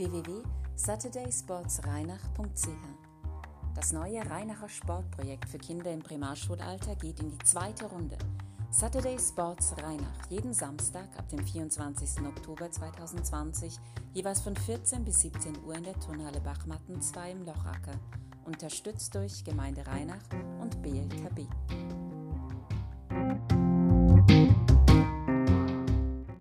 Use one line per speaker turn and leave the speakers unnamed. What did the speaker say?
www.saturdaysportsreinach.ch Das neue Rheinacher Sportprojekt für Kinder im Primarschulalter geht in die zweite Runde. Saturday Sports Rheinach, jeden Samstag ab dem 24. Oktober 2020, jeweils von 14 bis 17 Uhr in der Turnhalle Bachmatten 2 im Lochacker. Unterstützt durch Gemeinde Rheinach und BLKB.